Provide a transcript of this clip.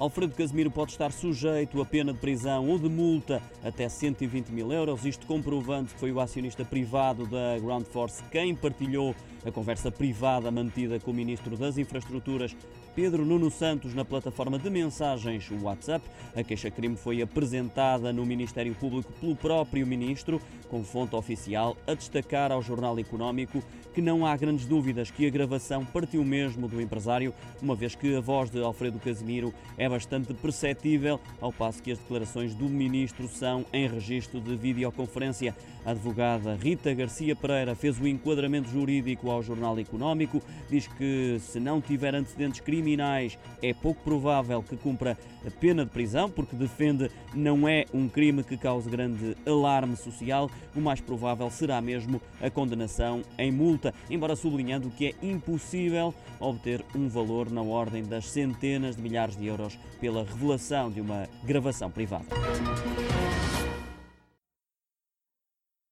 Alfredo Casemiro pode estar sujeito a pena de prisão ou de multa até 120 mil euros, isto comprovando que foi o acionista privado da Ground Force quem partilhou a conversa privada mantida com o Ministro das Infraestruturas Pedro Nuno Santos na plataforma de mensagens WhatsApp. A queixa-crime foi apresentada no Ministério Público pelo próprio Ministro, com fonte oficial, a destacar ao Jornal Económico que não há grandes dúvidas que a gravação partiu mesmo do empresário, uma vez que a voz de Alfredo Casimiro é bastante perceptível, ao passo que as declarações do Ministro são em registro de videoconferência. A advogada Rita Garcia Pereira fez o enquadramento jurídico ao Jornal Económico, diz que se não tiver antecedentes criminais é pouco provável que cumpra a pena de prisão, porque defende não é um crime que cause grande alarme social, o mais provável será mesmo a condenação em multa, embora sublinhando que é impossível obter um valor na ordem das centenas de milhares de euros pela revelação de uma gravação privada.